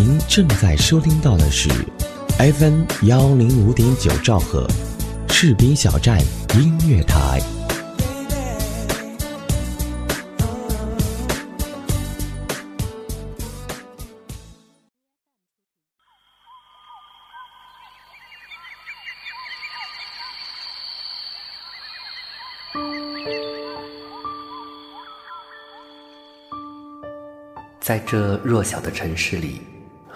您正在收听到的是 FM 幺零五点九兆赫，赤兵小站音乐台。在这弱小的城市里，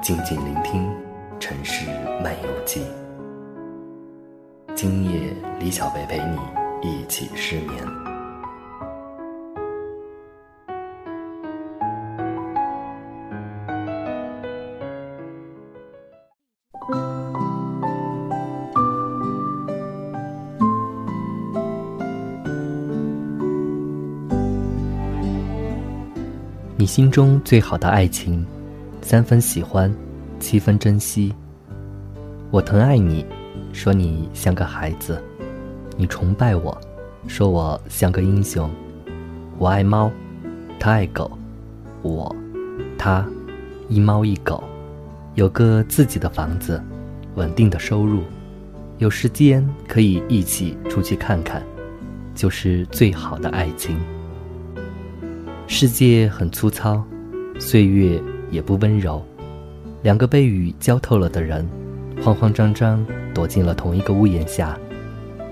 静静聆听《城市漫游记》。今夜，李小贝陪你一起失眠。你心中最好的爱情。三分喜欢，七分珍惜。我疼爱你，说你像个孩子；你崇拜我，说我像个英雄。我爱猫，他爱狗，我，他，一猫一狗，有个自己的房子，稳定的收入，有时间可以一起出去看看，就是最好的爱情。世界很粗糙，岁月。也不温柔，两个被雨浇透了的人，慌慌张张躲进了同一个屋檐下，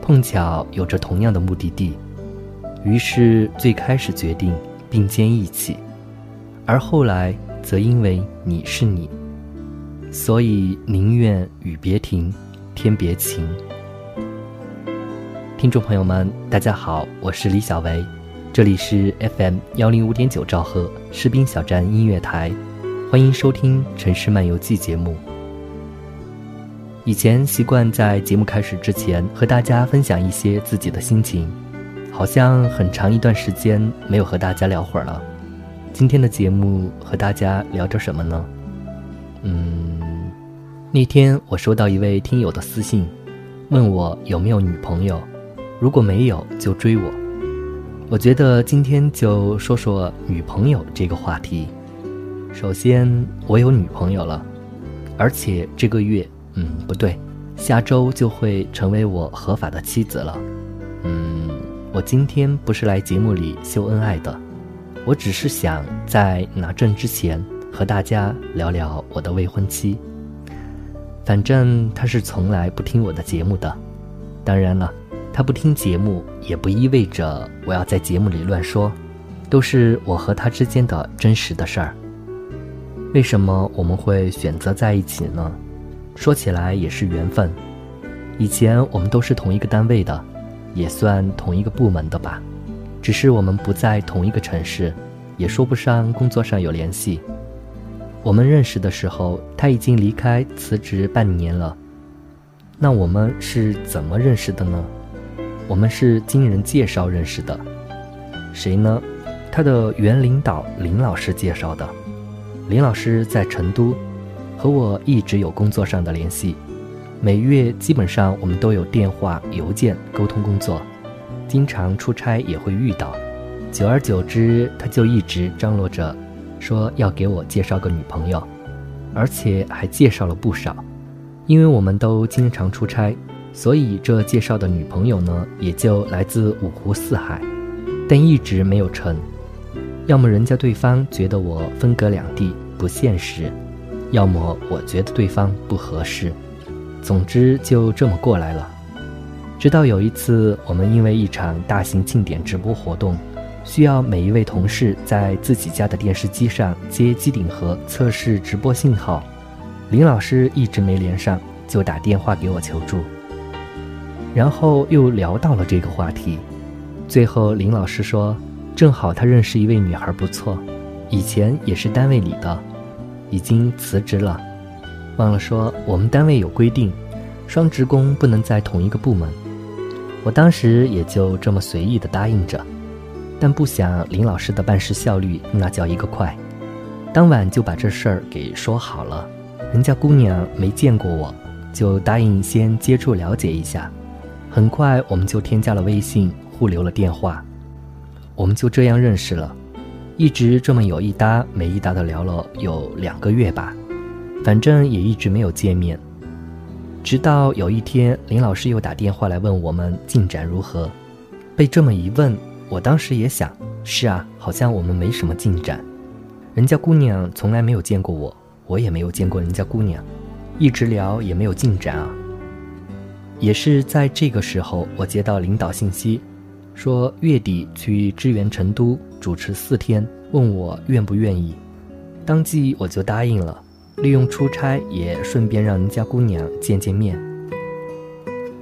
碰巧有着同样的目的地，于是最开始决定并肩一起，而后来则因为你是你，所以宁愿雨别停，天别晴。听众朋友们，大家好，我是李小维，这里是 FM 幺零五点九兆赫士兵小站音乐台。欢迎收听《城市漫游记》节目。以前习惯在节目开始之前和大家分享一些自己的心情，好像很长一段时间没有和大家聊会儿了。今天的节目和大家聊着什么呢？嗯，那天我收到一位听友的私信，问我有没有女朋友，如果没有就追我。我觉得今天就说说女朋友这个话题。首先，我有女朋友了，而且这个月，嗯，不对，下周就会成为我合法的妻子了。嗯，我今天不是来节目里秀恩爱的，我只是想在拿证之前和大家聊聊我的未婚妻。反正她是从来不听我的节目的，当然了，她不听节目也不意味着我要在节目里乱说，都是我和她之间的真实的事儿。为什么我们会选择在一起呢？说起来也是缘分。以前我们都是同一个单位的，也算同一个部门的吧。只是我们不在同一个城市，也说不上工作上有联系。我们认识的时候，他已经离开辞职半年了。那我们是怎么认识的呢？我们是经人介绍认识的。谁呢？他的原领导林老师介绍的。林老师在成都，和我一直有工作上的联系，每月基本上我们都有电话、邮件沟通工作，经常出差也会遇到，久而久之，他就一直张罗着，说要给我介绍个女朋友，而且还介绍了不少，因为我们都经常出差，所以这介绍的女朋友呢，也就来自五湖四海，但一直没有成。要么人家对方觉得我分隔两地不现实，要么我觉得对方不合适，总之就这么过来了。直到有一次，我们因为一场大型庆典直播活动，需要每一位同事在自己家的电视机上接机顶盒测试直播信号，林老师一直没连上，就打电话给我求助，然后又聊到了这个话题，最后林老师说。正好他认识一位女孩不错，以前也是单位里的，已经辞职了，忘了说，我们单位有规定，双职工不能在同一个部门。我当时也就这么随意的答应着，但不想林老师的办事效率那叫一个快，当晚就把这事儿给说好了。人家姑娘没见过我，就答应先接触了解一下。很快我们就添加了微信，互留了电话，我们就这样认识了，一直这么有一搭没一搭的聊了有两个月吧，反正也一直没有见面。直到有一天，林老师又打电话来问我们进展如何。被这么一问，我当时也想，是啊，好像我们没什么进展。人家姑娘从来没有见过我，我也没有见过人家姑娘，一直聊也没有进展啊。也是在这个时候，我接到领导信息，说月底去支援成都主持四天，问我愿不愿意。当即我就答应了。利用出差也顺便让人家姑娘见见面。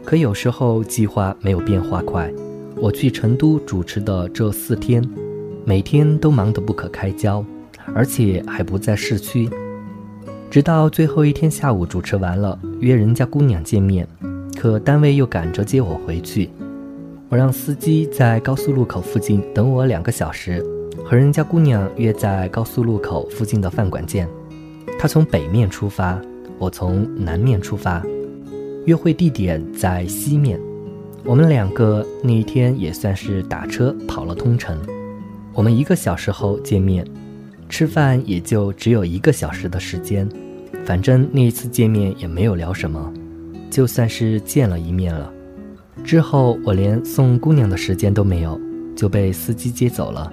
可有时候计划没有变化快，我去成都主持的这四天，每天都忙得不可开交，而且还不在市区。直到最后一天下午主持完了，约人家姑娘见面，可单位又赶着接我回去，我让司机在高速路口附近等我两个小时，和人家姑娘约在高速路口附近的饭馆见。他从北面出发，我从南面出发，约会地点在西面。我们两个那一天也算是打车跑了通城。我们一个小时后见面，吃饭也就只有一个小时的时间。反正那一次见面也没有聊什么，就算是见了一面了。之后我连送姑娘的时间都没有，就被司机接走了。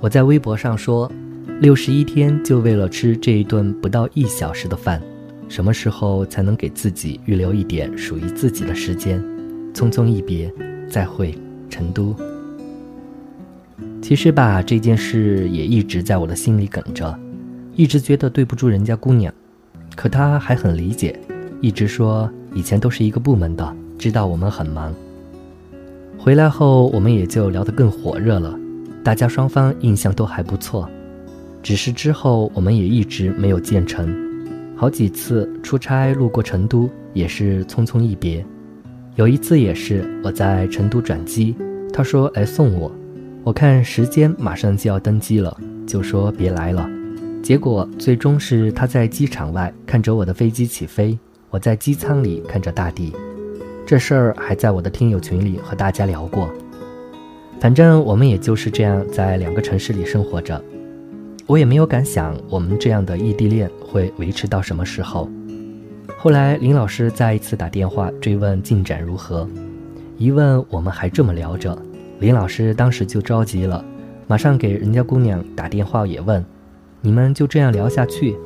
我在微博上说。六十一天就为了吃这一顿不到一小时的饭，什么时候才能给自己预留一点属于自己的时间？匆匆一别，再会，成都。其实吧，这件事也一直在我的心里梗着，一直觉得对不住人家姑娘，可她还很理解，一直说以前都是一个部门的，知道我们很忙。回来后，我们也就聊得更火热了，大家双方印象都还不错。只是之后我们也一直没有见成，好几次出差路过成都也是匆匆一别。有一次也是我在成都转机，他说来送我，我看时间马上就要登机了，就说别来了。结果最终是他在机场外看着我的飞机起飞，我在机舱里看着大地。这事儿还在我的听友群里和大家聊过。反正我们也就是这样在两个城市里生活着。我也没有敢想，我们这样的异地恋会维持到什么时候。后来林老师再一次打电话追问进展如何，一问我们还这么聊着，林老师当时就着急了，马上给人家姑娘打电话也问：“你们就这样聊下去？”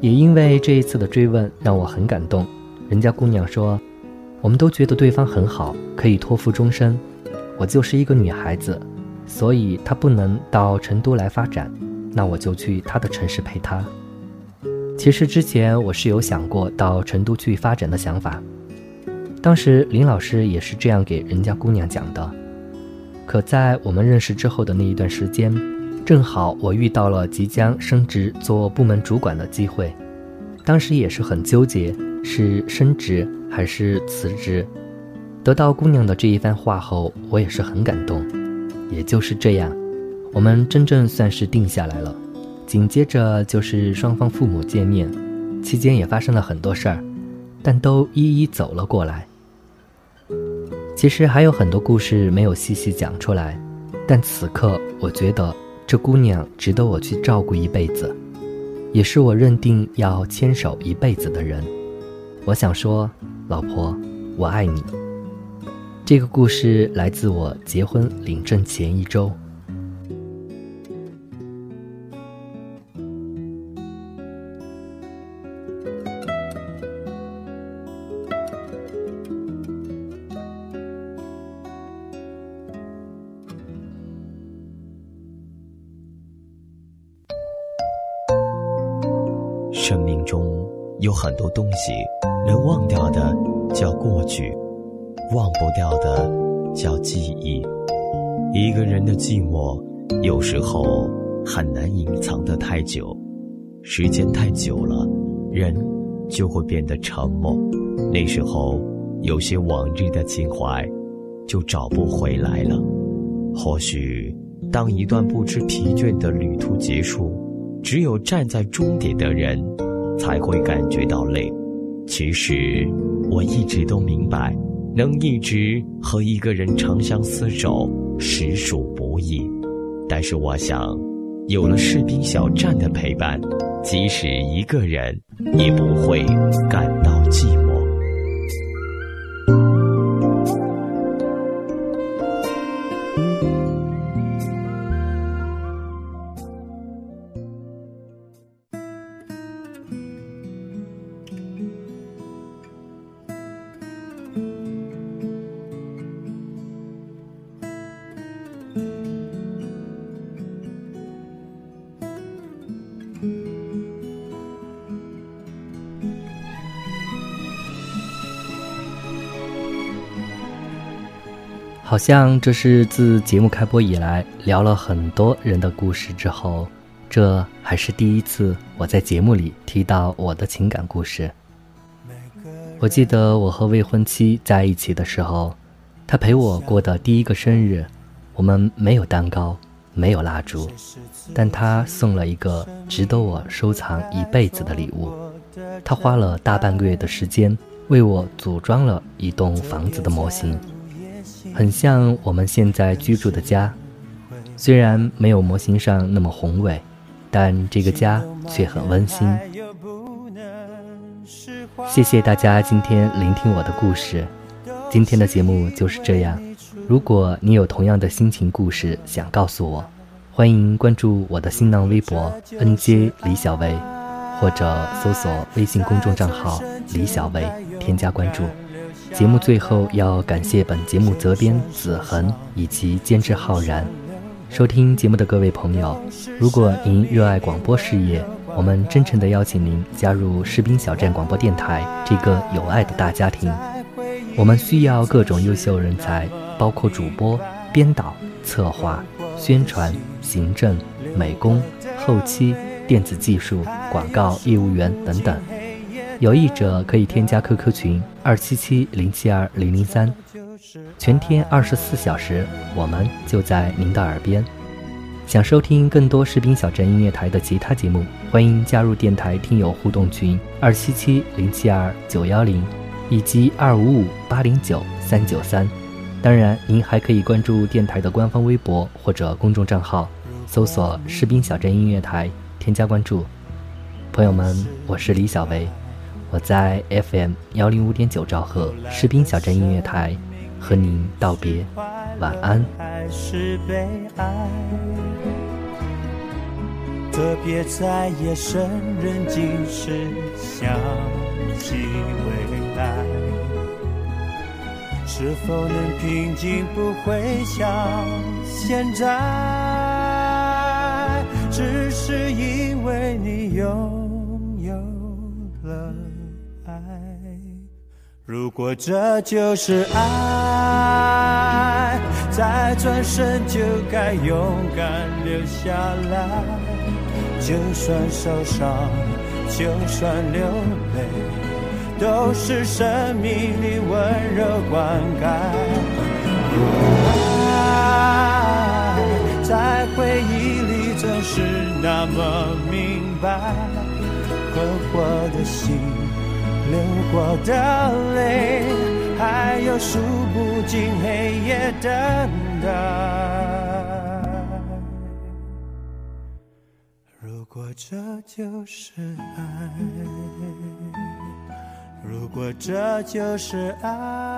也因为这一次的追问让我很感动，人家姑娘说：“我们都觉得对方很好，可以托付终身。我就是一个女孩子，所以她不能到成都来发展。”那我就去他的城市陪他。其实之前我是有想过到成都去发展的想法，当时林老师也是这样给人家姑娘讲的。可在我们认识之后的那一段时间，正好我遇到了即将升职做部门主管的机会，当时也是很纠结，是升职还是辞职。得到姑娘的这一番话后，我也是很感动。也就是这样。我们真正算是定下来了，紧接着就是双方父母见面，期间也发生了很多事儿，但都一一走了过来。其实还有很多故事没有细细讲出来，但此刻我觉得这姑娘值得我去照顾一辈子，也是我认定要牵手一辈子的人。我想说，老婆，我爱你。这个故事来自我结婚领证前一周。生命中有很多东西，能忘掉的叫过去，忘不掉的叫记忆。一个人的寂寞，有时候很难隐藏的太久，时间太久了，人就会变得沉默。那时候，有些往日的情怀就找不回来了。或许，当一段不知疲倦的旅途结束，只有站在终点的人才会感觉到累。其实，我一直都明白，能一直和一个人长相厮守，实属不易。但是，我想，有了士兵小站的陪伴，即使一个人，也不会感到寂寞。好像这是自节目开播以来聊了很多人的故事之后，这还是第一次我在节目里提到我的情感故事。我记得我和未婚妻在一起的时候，她陪我过的第一个生日，我们没有蛋糕，没有蜡烛，但他送了一个值得我收藏一辈子的礼物。他花了大半个月的时间为我组装了一栋房子的模型。很像我们现在居住的家，虽然没有模型上那么宏伟，但这个家却很温馨。谢谢大家今天聆听我的故事，今天的节目就是这样。如果你有同样的心情故事想告诉我，欢迎关注我的新浪微博 “nj 李小薇”，或者搜索微信公众账号“李小薇”，添加关注。节目最后要感谢本节目责编子恒以及监制浩然。收听节目的各位朋友，如果您热爱广播事业，我们真诚地邀请您加入士兵小站广播电台这个有爱的大家庭。我们需要各种优秀人才，包括主播、编导、策划、宣传、行政、美工、后期、电子技术、广告业务员等等。有意者可以添加 QQ 群二七七零七二零零三，全天二十四小时，我们就在您的耳边。想收听更多士兵小镇音乐台的其他节目，欢迎加入电台听友互动群二七七零七二九幺零以及二五五八零九三九三。当然，您还可以关注电台的官方微博或者公众账号，搜索“士兵小镇音乐台”，添加关注。朋友们，我是李小维。我在 FM 幺零五点九兆赫士兵小镇音乐台和您道别，晚安。特别在夜深人静时想起未来，是否能平静？不会像现在，只是因为你拥有了爱。如果这就是爱，再转身就该勇敢留下来。就算受伤，就算流泪，都是生命里温柔灌溉。爱在回忆里总是那么明白，困惑的心。流过的泪，还有数不尽黑夜等待。果这就是爱，如果这就是爱。